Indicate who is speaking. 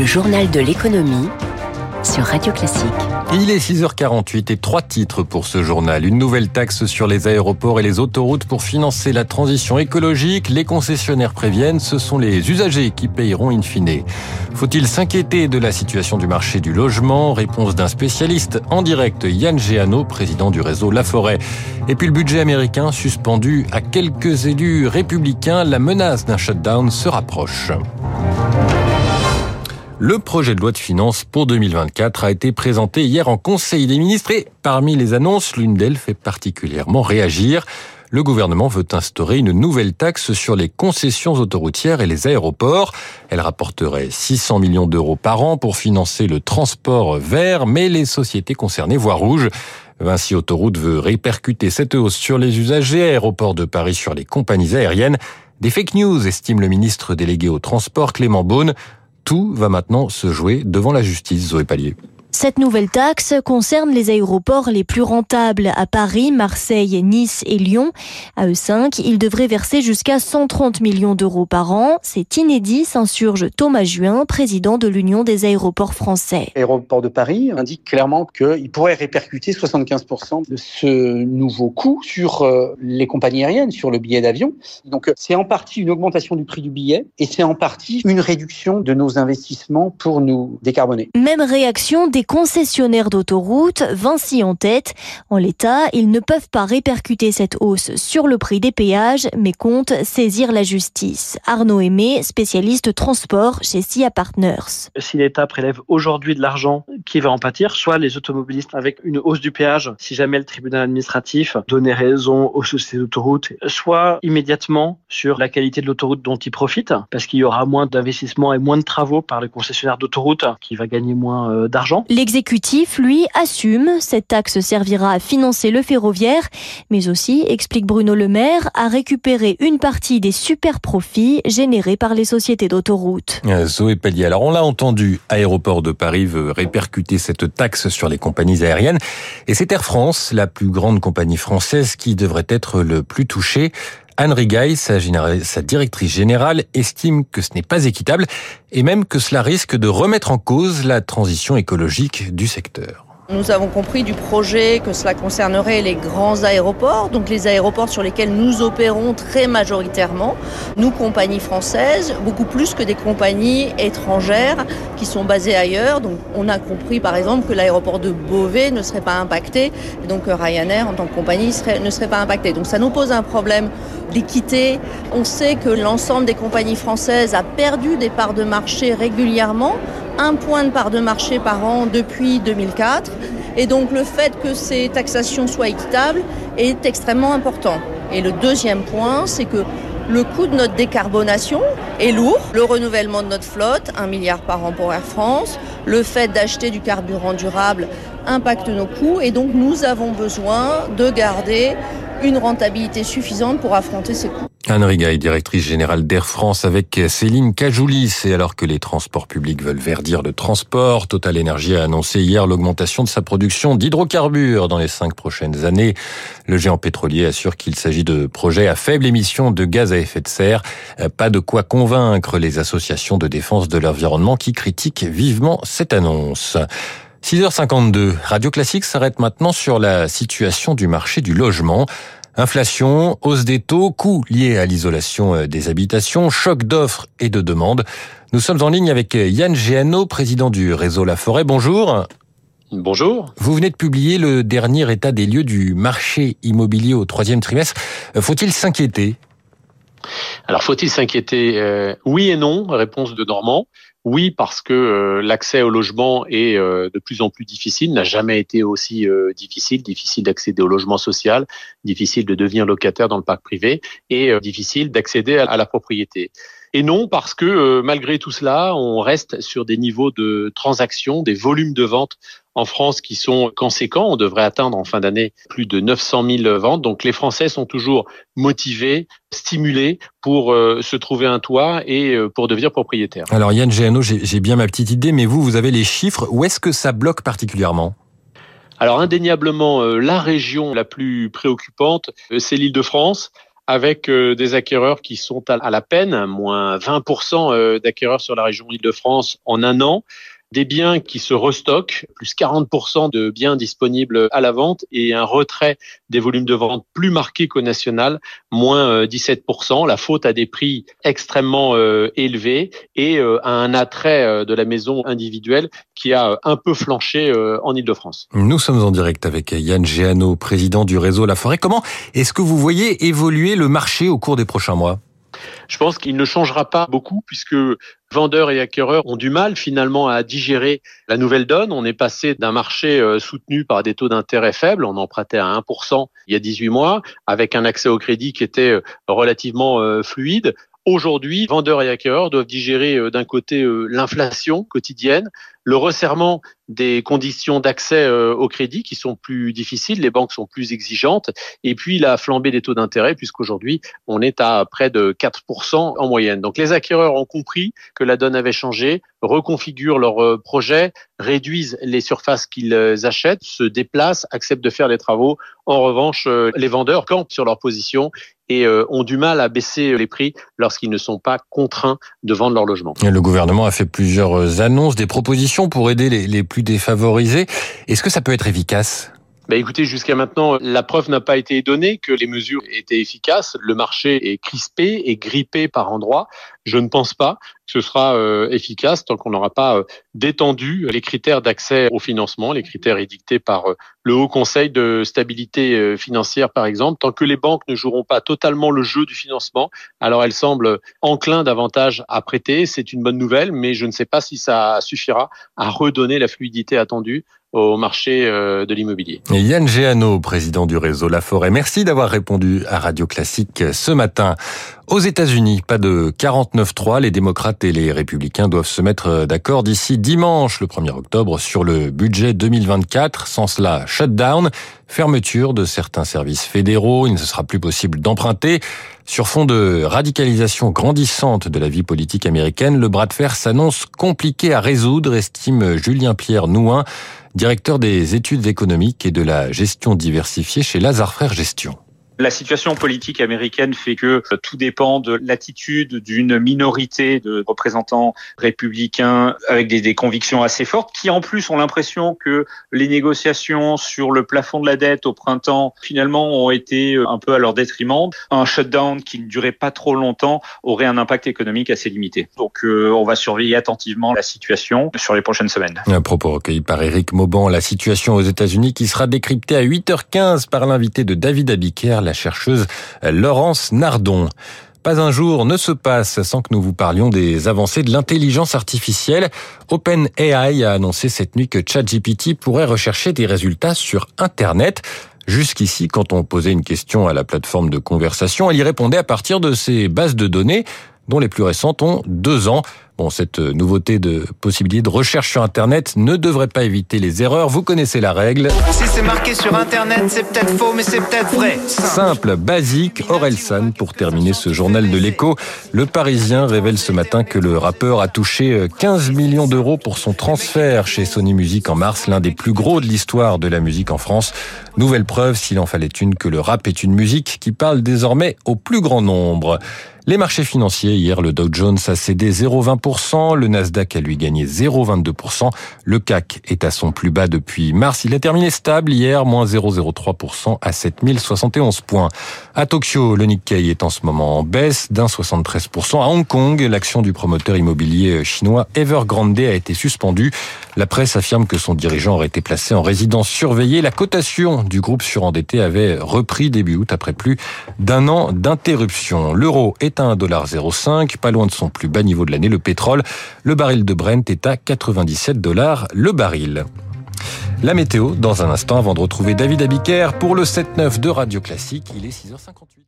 Speaker 1: Le journal de l'économie sur Radio Classique.
Speaker 2: Il est 6h48 et trois titres pour ce journal. Une nouvelle taxe sur les aéroports et les autoroutes pour financer la transition écologique. Les concessionnaires préviennent, ce sont les usagers qui payeront in fine. Faut-il s'inquiéter de la situation du marché du logement? Réponse d'un spécialiste en direct, Yann Géano, président du réseau La Forêt. Et puis le budget américain suspendu à quelques élus républicains. La menace d'un shutdown se rapproche. Le projet de loi de finances pour 2024 a été présenté hier en Conseil des ministres et parmi les annonces, l'une d'elles fait particulièrement réagir. Le gouvernement veut instaurer une nouvelle taxe sur les concessions autoroutières et les aéroports. Elle rapporterait 600 millions d'euros par an pour financer le transport vert, mais les sociétés concernées voient rouge. Vinci Autoroute veut répercuter cette hausse sur les usagers, aéroports de Paris sur les compagnies aériennes. Des fake news, estime le ministre délégué au transport Clément Beaune. Tout va maintenant se jouer devant la justice, Zoé Pallier.
Speaker 3: Cette nouvelle taxe concerne les aéroports les plus rentables à Paris, Marseille, Nice et Lyon. À eux cinq, ils devraient verser jusqu'à 130 millions d'euros par an. C'est inédit, s'insurge Thomas Juin, président de l'Union des aéroports français.
Speaker 4: L'aéroport de Paris indique clairement qu'il pourrait répercuter 75% de ce nouveau coût sur euh, les compagnies aériennes, sur le billet d'avion. Donc c'est en partie une augmentation du prix du billet et c'est en partie une réduction de nos investissements pour nous décarboner.
Speaker 3: Même réaction des concessionnaires d'autoroutes, Vinci en tête. En l'état, ils ne peuvent pas répercuter cette hausse sur le prix des péages, mais comptent saisir la justice. Arnaud Aimé, spécialiste transport chez SIA Partners.
Speaker 5: Si l'État prélève aujourd'hui de l'argent, qui va en pâtir Soit les automobilistes avec une hausse du péage, si jamais le tribunal administratif donnait raison aux sociétés d'autoroutes, soit immédiatement sur la qualité de l'autoroute dont ils profitent, parce qu'il y aura moins d'investissements et moins de travaux par le concessionnaire d'autoroute qui va gagner moins euh, d'argent.
Speaker 3: L'exécutif, lui, assume. Cette taxe servira à financer le ferroviaire, mais aussi, explique Bruno Le Maire, à récupérer une partie des super profits générés par les sociétés d'autoroutes.
Speaker 2: Euh, Zoé Pellier, alors on l'a entendu, Aéroport de Paris veut répercuter cette taxe sur les compagnies aériennes. Et c'est Air France, la plus grande compagnie française, qui devrait être le plus touchée. Anne Rigaille, sa, directrice générale, estime que ce n'est pas équitable et même que cela risque de remettre en cause la transition écologique du secteur.
Speaker 6: Nous avons compris du projet que cela concernerait les grands aéroports, donc les aéroports sur lesquels nous opérons très majoritairement, nous compagnies françaises, beaucoup plus que des compagnies étrangères qui sont basées ailleurs. Donc on a compris par exemple que l'aéroport de Beauvais ne serait pas impacté, et donc Ryanair en tant que compagnie ne serait pas impacté. Donc ça nous pose un problème d'équité. On sait que l'ensemble des compagnies françaises a perdu des parts de marché régulièrement un point de part de marché par an depuis 2004. Et donc le fait que ces taxations soient équitables est extrêmement important. Et le deuxième point, c'est que le coût de notre décarbonation est lourd. Le renouvellement de notre flotte, un milliard par an pour Air France, le fait d'acheter du carburant durable impacte nos coûts et donc nous avons besoin de garder une rentabilité suffisante pour affronter ces coûts.
Speaker 2: Anne Rigaille, directrice générale d'Air France avec Céline Cajoulis. Et alors que les transports publics veulent verdir le transport, Total Energy a annoncé hier l'augmentation de sa production d'hydrocarbures dans les cinq prochaines années. Le géant pétrolier assure qu'il s'agit de projets à faible émission de gaz à effet de serre. Pas de quoi convaincre les associations de défense de l'environnement qui critiquent vivement cette annonce. 6h52, Radio Classique s'arrête maintenant sur la situation du marché du logement. Inflation, hausse des taux, coûts liés à l'isolation euh, des habitations, choc d'offres et de demandes. Nous sommes en ligne avec euh, Yann Géano, président du réseau La Forêt. Bonjour.
Speaker 7: Bonjour.
Speaker 2: Vous venez de publier le dernier état des lieux du marché immobilier au troisième trimestre. Euh, faut-il s'inquiéter?
Speaker 7: Alors, faut-il s'inquiéter? Oui et non, réponse de Normand. Oui, parce que euh, l'accès au logement est euh, de plus en plus difficile, n'a jamais été aussi euh, difficile, difficile d'accéder au logement social, difficile de devenir locataire dans le parc privé et difficile d'accéder à, la propriété. Et non parce que malgré tout cela, on reste sur des niveaux de transactions, des volumes de ventes en France qui sont conséquents. On devrait atteindre en fin d'année plus de 900 000 ventes. Donc les Français sont toujours motivés, stimulés pour euh, se trouver un toit et euh, pour devenir propriétaire.
Speaker 2: Alors Yann Géano, j'ai bien ma petite idée, mais vous, vous avez les chiffres. Où est-ce que ça bloque particulièrement?
Speaker 7: Alors indéniablement, euh, la région la plus préoccupante, c'est l'Île-de-France avec des acquéreurs qui sont à la peine, moins 20% d'acquéreurs sur la région Île-de-France en un an des biens qui se restockent, plus 40% de biens disponibles à la vente et un retrait des volumes de vente plus marqué qu'au national, moins 17%. Euh, la faute à des prix extrêmement euh, élevés et euh, à un attrait de la maison individuelle qui a un peu flanché en Ile-de-France.
Speaker 2: Nous sommes en direct avec Yann Géano, président du réseau La Forêt. Comment est-ce que vous voyez évoluer le marché au cours des prochains mois?
Speaker 7: Je pense qu'il ne changera pas beaucoup puisque vendeurs et acquéreurs ont du mal finalement à digérer la nouvelle donne. On est passé d'un marché euh, soutenu par des taux d'intérêt faibles, on empruntait à 1% il y a 18 mois, avec un accès au crédit qui était euh, relativement euh, fluide, Aujourd'hui, vendeurs et acquéreurs doivent digérer d'un côté l'inflation quotidienne, le resserrement des conditions d'accès euh, au crédit qui sont plus difficiles, les banques sont plus exigeantes, et puis la flambée des taux d'intérêt, puisqu'aujourd'hui on est à près de 4% en moyenne. Donc les acquéreurs ont compris que la donne avait changé, reconfigurent leurs euh, projets, réduisent les surfaces qu'ils euh, achètent, se déplacent, acceptent de faire les travaux. En revanche, les vendeurs campent sur leur position et ont du mal à baisser les prix lorsqu'ils ne sont pas contraints de vendre leur logement.
Speaker 2: Le gouvernement a fait plusieurs annonces, des propositions pour aider les plus défavorisés. Est-ce que ça peut être efficace?
Speaker 7: Bah écoutez, jusqu'à maintenant, la preuve n'a pas été donnée que les mesures étaient efficaces. Le marché est crispé et grippé par endroits. Je ne pense pas que ce sera euh, efficace tant qu'on n'aura pas euh, détendu les critères d'accès au financement, les critères édictés par euh, le Haut Conseil de stabilité financière, par exemple. Tant que les banques ne joueront pas totalement le jeu du financement, alors elles semblent enclins davantage à prêter. C'est une bonne nouvelle, mais je ne sais pas si ça suffira à redonner la fluidité attendue au marché euh, de l'immobilier.
Speaker 2: Yann Géano, président du réseau La Forêt, merci d'avoir répondu à Radio Classique ce matin. Aux États-Unis, pas de 49-3, les démocrates et les républicains doivent se mettre d'accord d'ici dimanche, le 1er octobre, sur le budget 2024. Sans cela, shutdown, fermeture de certains services fédéraux, il ne sera plus possible d'emprunter. Sur fond de radicalisation grandissante de la vie politique américaine, le bras de fer s'annonce compliqué à résoudre, estime Julien Pierre Nouin, directeur des études économiques et de la gestion diversifiée chez Lazare Frères Gestion.
Speaker 8: La situation politique américaine fait que euh, tout dépend de l'attitude d'une minorité de représentants républicains avec des, convictions assez fortes, qui en plus ont l'impression que les négociations sur le plafond de la dette au printemps finalement ont été euh, un peu à leur détriment. Un shutdown qui ne durait pas trop longtemps aurait un impact économique assez limité. Donc euh, on va surveiller attentivement la situation sur les prochaines semaines.
Speaker 2: Un propos recueilli par Eric Mauban, la situation aux États-Unis qui sera décryptée à 8h15 par l'invité de David Abiker, la chercheuse Laurence Nardon. Pas un jour ne se passe sans que nous vous parlions des avancées de l'intelligence artificielle. OpenAI a annoncé cette nuit que ChatGPT pourrait rechercher des résultats sur Internet. Jusqu'ici, quand on posait une question à la plateforme de conversation, elle y répondait à partir de ses bases de données, dont les plus récentes ont deux ans. Bon, cette nouveauté de possibilité de recherche sur Internet ne devrait pas éviter les erreurs. Vous connaissez la règle.
Speaker 9: Si c'est marqué sur Internet, c'est peut-être faux, mais c'est peut-être vrai.
Speaker 2: Simple, basique. Orelsan, pour terminer ce journal de l'écho. Le Parisien révèle ce matin que le rappeur a touché 15 millions d'euros pour son transfert chez Sony Music en mars, l'un des plus gros de l'histoire de la musique en France. Nouvelle preuve, s'il en fallait une, que le rap est une musique qui parle désormais au plus grand nombre. Les marchés financiers, hier, le Dow Jones a cédé 0,20%, le Nasdaq a lui gagné 0,22%, le CAC est à son plus bas depuis mars, il a terminé stable hier, moins 0,03% à 7071 points. À Tokyo, le Nikkei est en ce moment en baisse d'un 73%. À Hong Kong, l'action du promoteur immobilier chinois Evergrande a été suspendue. La presse affirme que son dirigeant aurait été placé en résidence surveillée. La cotation du groupe surendetté avait repris début août après plus d'un an d'interruption. L'euro est à 1,05$, pas loin de son plus bas niveau de l'année. Le pétrole, le baril de Brent est à 97 dollars le baril. La météo, dans un instant, avant de retrouver David Abiker pour le 7-9 de Radio Classique. Il est 6h58.